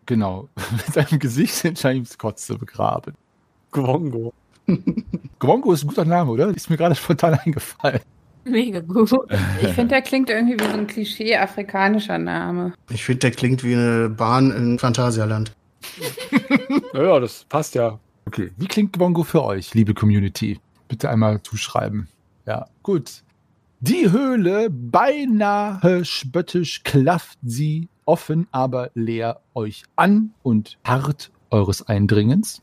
Genau, mit seinem Gesicht in James Kotze begraben. Gwongo. Gwongo ist ein guter Name, oder? Ist mir gerade spontan eingefallen. Mega gut. Ich finde, der klingt irgendwie wie so ein Klischee afrikanischer Name. Ich finde, der klingt wie eine Bahn in Phantasialand. Naja, das passt ja. Okay, wie klingt Gwongo für euch, liebe Community? Bitte einmal zuschreiben. Ja, gut. Die Höhle, beinahe spöttisch klafft sie offen, aber leer euch an und hart eures Eindringens.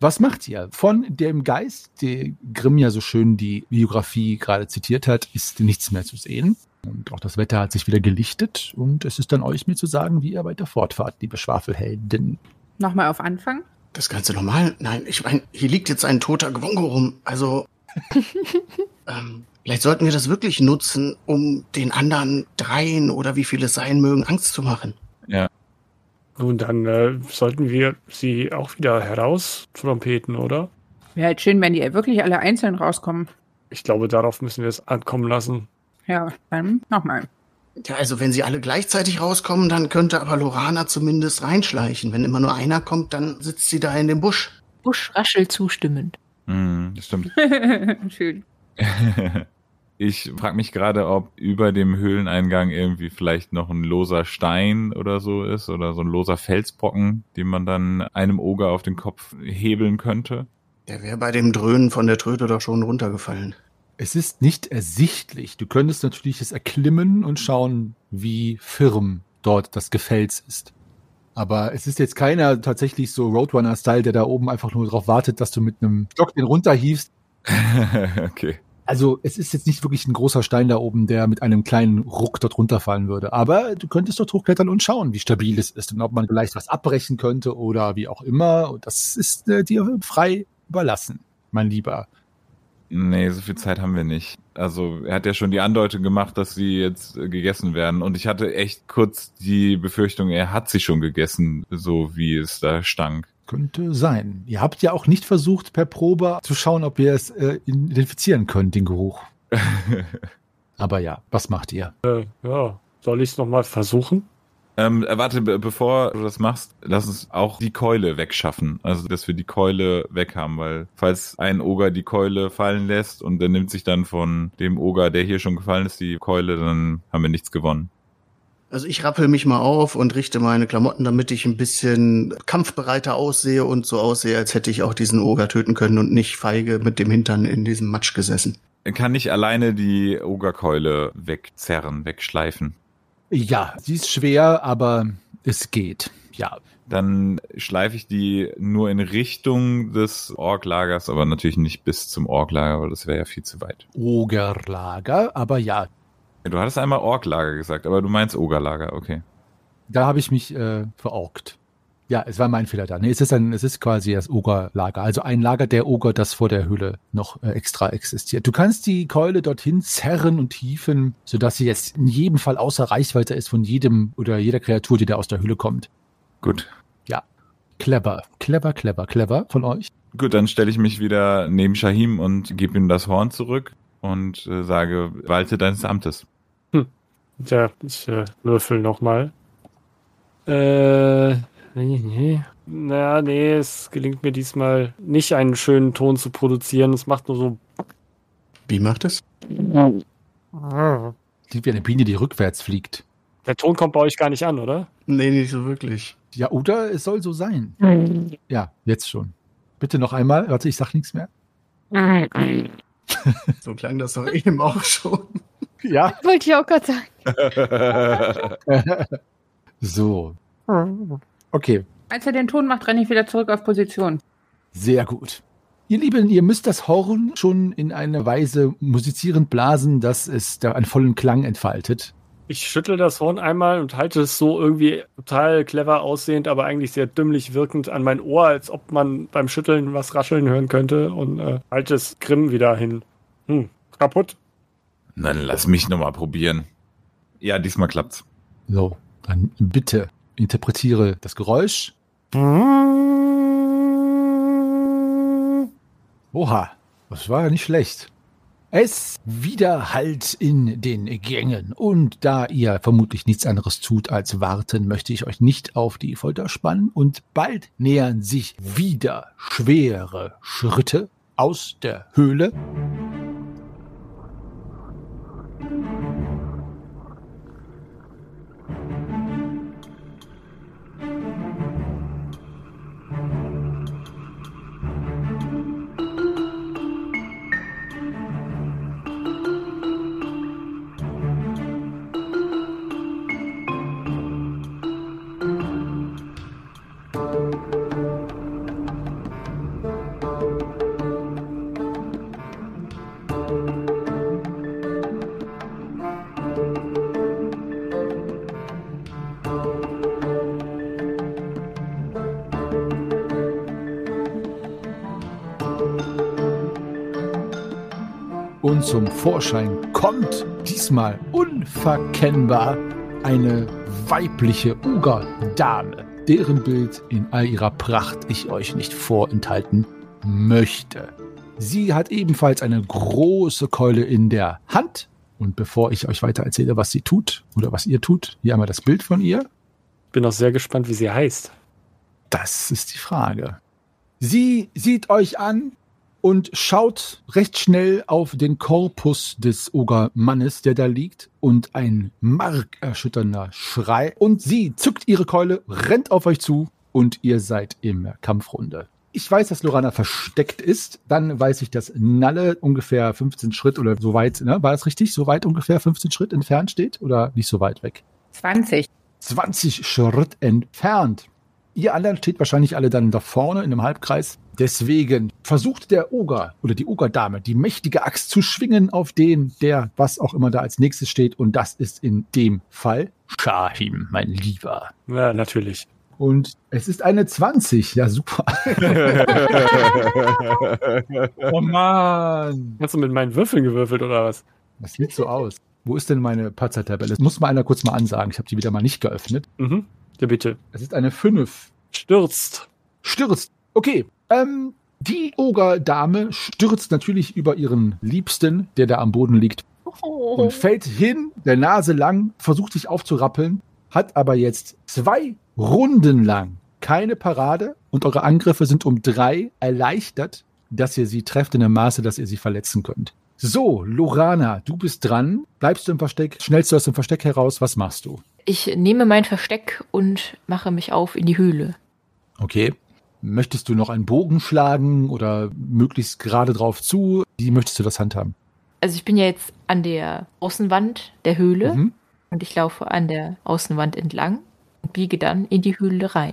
Was macht ihr? Von dem Geist, der Grimm ja so schön die Biografie gerade zitiert hat, ist nichts mehr zu sehen. Und auch das Wetter hat sich wieder gelichtet und es ist an euch mir zu sagen, wie ihr weiter fortfahrt, liebe Schwafelhelden. Nochmal auf Anfang. Das Ganze normal? Nein, ich meine, hier liegt jetzt ein toter Gwongo rum. Also, ähm, vielleicht sollten wir das wirklich nutzen, um den anderen dreien oder wie viele es sein mögen, Angst zu machen. Ja. Nun, dann äh, sollten wir sie auch wieder heraus trompeten, oder? Wäre halt schön, wenn die wirklich alle einzeln rauskommen. Ich glaube, darauf müssen wir es ankommen lassen. Ja, dann nochmal. Ja, also wenn sie alle gleichzeitig rauskommen, dann könnte aber Lorana zumindest reinschleichen. Wenn immer nur einer kommt, dann sitzt sie da in dem Busch. Busch raschelt zustimmend. Das stimmt. schön. Ich frage mich gerade, ob über dem Höhleneingang irgendwie vielleicht noch ein loser Stein oder so ist oder so ein loser Felsbrocken, den man dann einem Oger auf den Kopf hebeln könnte. Der wäre bei dem Dröhnen von der Tröte doch schon runtergefallen. Es ist nicht ersichtlich. Du könntest natürlich es erklimmen und schauen, wie firm dort das Gefels ist. Aber es ist jetzt keiner tatsächlich so Roadrunner-Style, der da oben einfach nur darauf wartet, dass du mit einem Stock den runterhiefst. okay. Also es ist jetzt nicht wirklich ein großer Stein da oben, der mit einem kleinen Ruck dort runterfallen würde. Aber du könntest dort hochklettern und schauen, wie stabil es ist und ob man vielleicht was abbrechen könnte oder wie auch immer. Und das ist äh, dir frei überlassen, mein Lieber. Nee, so viel Zeit haben wir nicht. Also er hat ja schon die Andeutung gemacht, dass sie jetzt äh, gegessen werden. Und ich hatte echt kurz die Befürchtung, er hat sie schon gegessen, so wie es da stank. Könnte sein. Ihr habt ja auch nicht versucht, per Probe zu schauen, ob ihr es äh, identifizieren könnt, den Geruch. Aber ja, was macht ihr? Äh, ja, soll ich es nochmal versuchen? Ähm, äh, warte, be bevor du das machst, lass uns auch die Keule wegschaffen. Also, dass wir die Keule weg haben, weil falls ein Oger die Keule fallen lässt und der nimmt sich dann von dem Oger, der hier schon gefallen ist, die Keule, dann haben wir nichts gewonnen. Also ich rappel mich mal auf und richte meine Klamotten, damit ich ein bisschen kampfbereiter aussehe und so aussehe, als hätte ich auch diesen Oger töten können und nicht feige mit dem Hintern in diesem Matsch gesessen. Kann ich alleine die Ogerkeule wegzerren, wegschleifen? Ja, sie ist schwer, aber es geht. Ja. Dann schleife ich die nur in Richtung des Orklagers, aber natürlich nicht bis zum Orklager, weil das wäre ja viel zu weit. Ogerlager, aber ja, Du hattest einmal Orklager gesagt, aber du meinst Ogerlager, okay. da habe ich mich äh, verorgt. Ja, es war mein Fehler da. Nee, es ist ein, es ist quasi das Ogerlager. Also ein Lager der Oger, das vor der Höhle noch äh, extra existiert. Du kannst die Keule dorthin zerren und hieven, sodass sie jetzt in jedem Fall außer Reichweite ist von jedem oder jeder Kreatur, die da aus der Höhle kommt. Gut. Clever, clever, clever, clever von euch. Gut, dann stelle ich mich wieder neben Shahim und gebe ihm das Horn zurück und äh, sage, walte deines Amtes. Tja, ich äh, würfel nochmal. Äh, nee, nee. Naja, nee, es gelingt mir diesmal nicht, einen schönen Ton zu produzieren. Es macht nur so. Wie macht es? Klingt wie eine Biene, die rückwärts fliegt. Der Ton kommt bei euch gar nicht an, oder? Nee, nicht so wirklich. Ja, oder es soll so sein. Ja, jetzt schon. Bitte noch einmal. Warte, ich sag nichts mehr. So klang das doch eben auch schon. Ja. Wollte ich auch gerade sagen. So. Okay, Als er den Ton macht, renne ich wieder zurück auf Position. sehr gut. Ihr Lieben, ihr müsst das Horn schon in einer Weise musizierend blasen, dass es da einen vollen Klang entfaltet. Ich schüttel das Horn einmal und halte es so irgendwie total clever aussehend, aber eigentlich sehr dümmlich wirkend an mein Ohr, als ob man beim Schütteln was rascheln hören könnte und äh, halte es grimm wieder hin. Hm, kaputt. Dann lass mich nochmal probieren. Ja, diesmal klappt's. So, dann bitte interpretiere das Geräusch. Oha, das war ja nicht schlecht. Es widerhallt in den Gängen. Und da ihr vermutlich nichts anderes tut als warten, möchte ich euch nicht auf die Folter spannen. Und bald nähern sich wieder schwere Schritte aus der Höhle. Und zum Vorschein kommt diesmal unverkennbar eine weibliche Uga-Dame, deren Bild in all ihrer Pracht ich euch nicht vorenthalten möchte. Sie hat ebenfalls eine große Keule in der Hand. Und bevor ich euch weiter erzähle, was sie tut oder was ihr tut, hier einmal das Bild von ihr. Bin auch sehr gespannt, wie sie heißt. Das ist die Frage. Sie sieht euch an und schaut recht schnell auf den Korpus des Ogermannes, der da liegt, und ein markerschütternder Schrei. Und sie zückt ihre Keule, rennt auf euch zu und ihr seid im Kampfrunde. Ich weiß, dass Lorana versteckt ist. Dann weiß ich, dass Nalle ungefähr 15 Schritt oder so weit, ne? war das richtig? So weit ungefähr 15 Schritt entfernt steht oder nicht so weit weg? 20. 20 Schritt entfernt. Ihr anderen steht wahrscheinlich alle dann da vorne in einem Halbkreis. Deswegen versucht der Oger oder die Ogerdame die mächtige Axt zu schwingen auf den, der was auch immer da als nächstes steht. Und das ist in dem Fall Shahim, mein Lieber. Ja, natürlich. Und es ist eine 20. Ja, super. oh Mann. Hast du mit meinen Würfeln gewürfelt oder was? Das sieht so aus. Wo ist denn meine Patzer-Tabelle? Das muss mal einer kurz mal ansagen. Ich habe die wieder mal nicht geöffnet. Mhm. Ja, bitte. Es ist eine 5. Stürzt. Stürzt. Okay. Ähm, die Ogerdame stürzt natürlich über ihren Liebsten, der da am Boden liegt, und fällt hin, der Nase lang, versucht sich aufzurappeln, hat aber jetzt zwei Runden lang keine Parade und eure Angriffe sind um drei erleichtert, dass ihr sie trefft in dem Maße, dass ihr sie verletzen könnt. So, Lorana, du bist dran. Bleibst du im Versteck? Schnellst du aus dem Versteck heraus? Was machst du? Ich nehme mein Versteck und mache mich auf in die Höhle. Okay. Möchtest du noch einen Bogen schlagen oder möglichst gerade drauf zu? Wie möchtest du das handhaben? Also ich bin ja jetzt an der Außenwand der Höhle Mhm. und ich laufe an der Außenwand entlang und biege dann in die Höhle rein.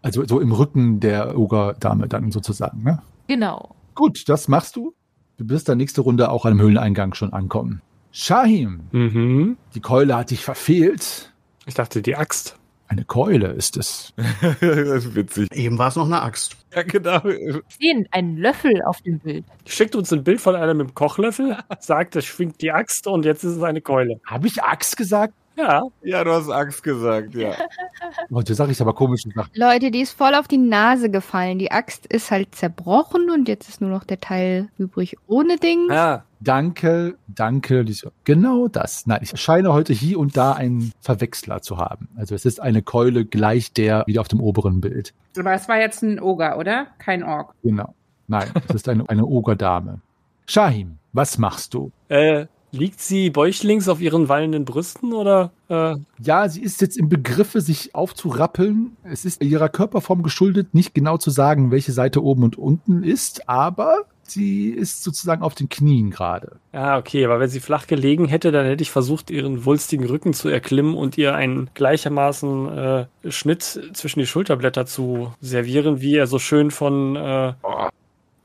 Also so im Rücken der Ogerdame dann sozusagen, ne? Genau. Gut, das machst du. Du wirst dann nächste Runde auch am Höhleneingang schon ankommen. Shahim, Mhm. die Keule hat dich verfehlt. Ich dachte, die Axt. Eine Keule ist es. das ist witzig. Eben war es noch eine Axt. Ja, genau. Ich sehe einen Löffel auf dem Bild. Schickt uns ein Bild von einer mit dem Kochlöffel, sagt, es schwingt die Axt und jetzt ist es eine Keule. Habe ich Axt gesagt? Ja, Ja, du hast Axt gesagt, ja. Heute sage ich aber komische Sachen. Leute, die ist voll auf die Nase gefallen. Die Axt ist halt zerbrochen und jetzt ist nur noch der Teil übrig ohne Ding. ja. Danke, danke, Lisa. Genau das. Nein, ich scheine heute hier und da einen Verwechsler zu haben. Also es ist eine Keule gleich der wieder auf dem oberen Bild. Aber es war jetzt ein Oger, oder? Kein Ork. Genau. Nein, es ist eine, eine Ogerdame. Shahim, was machst du? Äh, liegt sie bäuchlings auf ihren wallenden Brüsten oder? Äh, Ja, sie ist jetzt im Begriffe, sich aufzurappeln. Es ist ihrer Körperform geschuldet, nicht genau zu sagen, welche Seite oben und unten ist, aber sie ist sozusagen auf den Knien gerade. ja, okay, aber wenn sie flach gelegen hätte, dann hätte ich versucht, ihren wulstigen Rücken zu erklimmen und ihr einen gleichermaßen äh, Schnitt zwischen die Schulterblätter zu servieren, wie er so schön von, äh,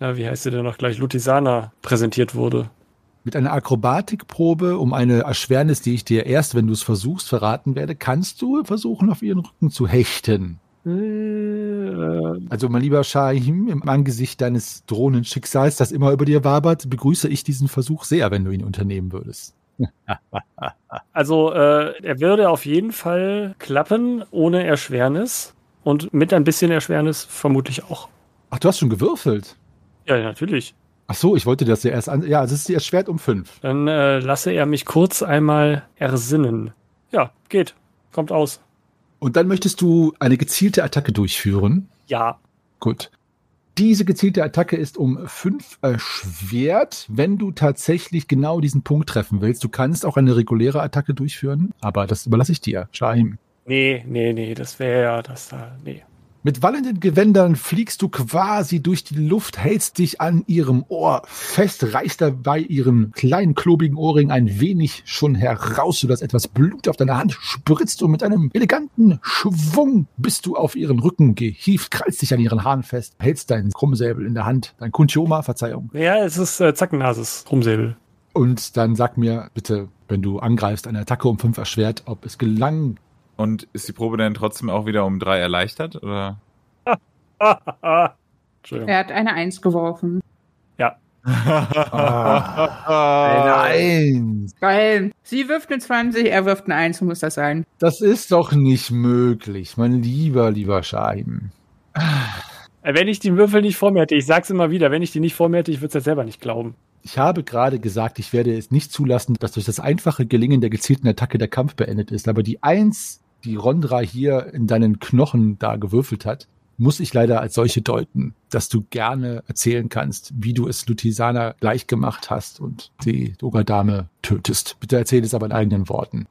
na, wie heißt sie denn noch gleich, Lutisana präsentiert wurde. Mit einer Akrobatikprobe um eine Erschwernis, die ich dir erst, wenn du es versuchst, verraten werde, kannst du versuchen, auf ihren Rücken zu hechten. Äh, Also, mein lieber Shahim, im Angesicht deines drohenden Schicksals, das immer über dir wabert, begrüße ich diesen Versuch sehr, wenn du ihn unternehmen würdest. Also, äh, er würde auf jeden Fall klappen, ohne Erschwernis. Und mit ein bisschen Erschwernis vermutlich auch. Ach, du hast schon gewürfelt. Ja, natürlich. Ach so, ich wollte das ja erst an. Ja, es ist erschwert um fünf. Dann äh, lasse er mich kurz einmal ersinnen. Ja, geht. Kommt aus. Und dann möchtest du eine gezielte Attacke durchführen. Ja. Gut. Diese gezielte Attacke ist um fünf erschwert, wenn du tatsächlich genau diesen Punkt treffen willst. Du kannst auch eine reguläre Attacke durchführen, aber das überlasse ich dir, Shahim. Nee, nee, nee, das wäre ja das da. Nee. Mit wallenden Gewändern fliegst du quasi durch die Luft, hältst dich an ihrem Ohr fest, reißt dabei ihren kleinen klobigen Ohrring ein wenig schon heraus, sodass etwas Blut auf deiner Hand spritzt und mit einem eleganten Schwung bist du auf ihren Rücken gehieft, krallst dich an ihren Haaren fest, hältst deinen Krummsäbel in der Hand, dein Kunchioma, Verzeihung. Ja, es ist äh, Zackennases Rumsäbel. Und dann sag mir bitte, wenn du angreifst, eine Attacke um fünf erschwert, ob es gelang. Und ist die Probe dann trotzdem auch wieder um drei erleichtert? Oder? Entschuldigung. Er hat eine Eins geworfen. Eine Eins. Geil. Sie wirft eine 20, er wirft eine 1, so muss das sein. Das ist doch nicht möglich, mein lieber, lieber Scheiben. Äh, Wenn ich den Würfel nicht vor mir hätte, ich sag's immer wieder, wenn ich die nicht vor mir hätte, ich würde es ja selber nicht glauben. Ich habe gerade gesagt, ich werde es nicht zulassen, dass durch das einfache Gelingen der gezielten Attacke der Kampf beendet ist. Aber die Eins, die Rondra hier in deinen Knochen da gewürfelt hat, muss ich leider als solche deuten, dass du gerne erzählen kannst, wie du es Lutisana gleich gemacht hast und die Ogerdame tötest. Bitte erzähl es aber in eigenen Worten.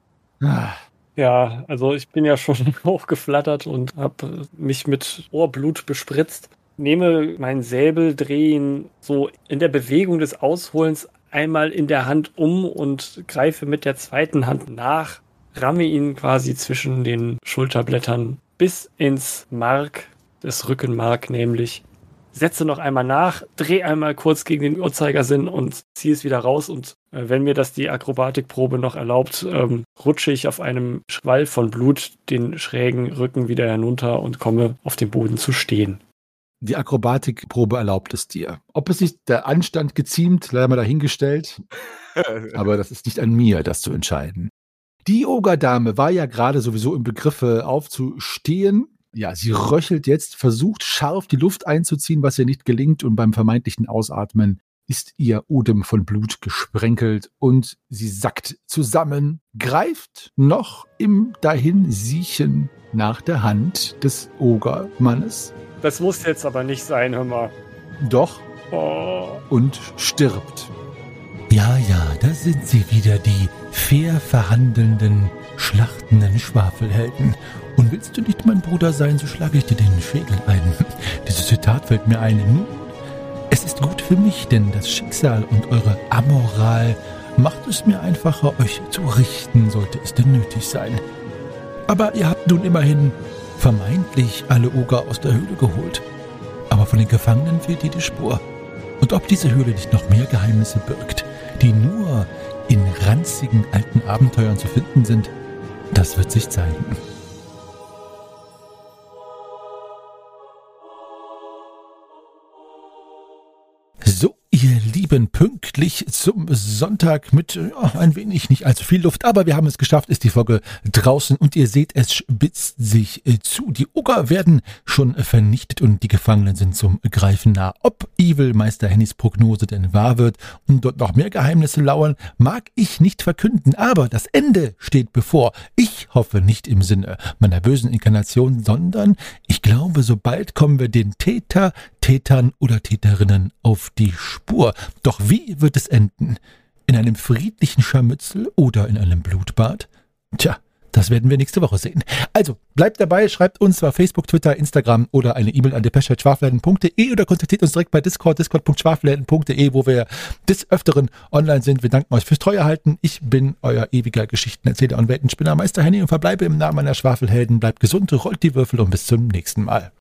Ja, also ich bin ja schon hochgeflattert und habe mich mit Ohrblut bespritzt. Nehme meinen Säbel, drehe ihn so in der Bewegung des Ausholens einmal in der Hand um und greife mit der zweiten Hand nach, ramme ihn quasi zwischen den Schulterblättern bis ins Mark, das Rückenmark nämlich, setze noch einmal nach, dreh einmal kurz gegen den Uhrzeigersinn und ziehe es wieder raus. Und äh, wenn mir das die Akrobatikprobe noch erlaubt, ähm, rutsche ich auf einem Schwall von Blut den schrägen Rücken wieder hinunter und komme auf dem Boden zu stehen. Die Akrobatikprobe erlaubt es dir. Ob es sich der Anstand geziemt, leider mal dahingestellt. Aber das ist nicht an mir, das zu entscheiden. Die Ogerdame war ja gerade sowieso im Begriffe aufzustehen. Ja, sie röchelt jetzt, versucht scharf die Luft einzuziehen, was ihr nicht gelingt und beim vermeintlichen Ausatmen ist ihr Odem von Blut gesprenkelt und sie sackt zusammen, greift noch im Dahinsiechen nach der Hand des Ogermannes. Das muss jetzt aber nicht sein, hör mal. Doch. Oh. Und stirbt. Ja, ja, da sind sie wieder, die fair verhandelnden, schlachtenden Schwafelhelden. Und willst du nicht mein Bruder sein, so schlage ich dir den Schädel ein. Dieses Zitat fällt mir ein. Es ist gut für mich, denn das Schicksal und eure Amoral macht es mir einfacher, euch zu richten, sollte es denn nötig sein. Aber ihr habt nun immerhin vermeintlich alle Oger aus der Höhle geholt. Aber von den Gefangenen fehlt jede Spur. Und ob diese Höhle nicht noch mehr Geheimnisse birgt, die nur in ranzigen alten Abenteuern zu finden sind, das wird sich zeigen. Ihr Lieben, pünktlich zum Sonntag mit ja, ein wenig nicht allzu viel Luft, aber wir haben es geschafft, ist die Folge draußen und ihr seht, es spitzt sich äh, zu. Die Oger werden schon vernichtet und die Gefangenen sind zum Greifen nah. Ob Evil Meister Hennys Prognose denn wahr wird und dort noch mehr Geheimnisse lauern, mag ich nicht verkünden, aber das Ende steht bevor. Ich hoffe nicht im Sinne meiner bösen Inkarnation, sondern ich glaube, sobald kommen wir den Täter, Tätern oder Täterinnen auf die Spur. Doch wie wird es enden? In einem friedlichen Scharmützel oder in einem Blutbad? Tja, das werden wir nächste Woche sehen. Also, bleibt dabei, schreibt uns zwar Facebook, Twitter, Instagram oder eine E-Mail an depeche.schwafläden.de oder kontaktiert uns direkt bei Discord, discord.schwafläden.de, wo wir des Öfteren online sind. Wir danken euch fürs Treuerhalten. Ich bin euer ewiger Geschichtenerzähler und Weltenspinner Meister Henny und verbleibe im Namen meiner Schwafelhelden. Bleibt gesund, rollt die Würfel und bis zum nächsten Mal.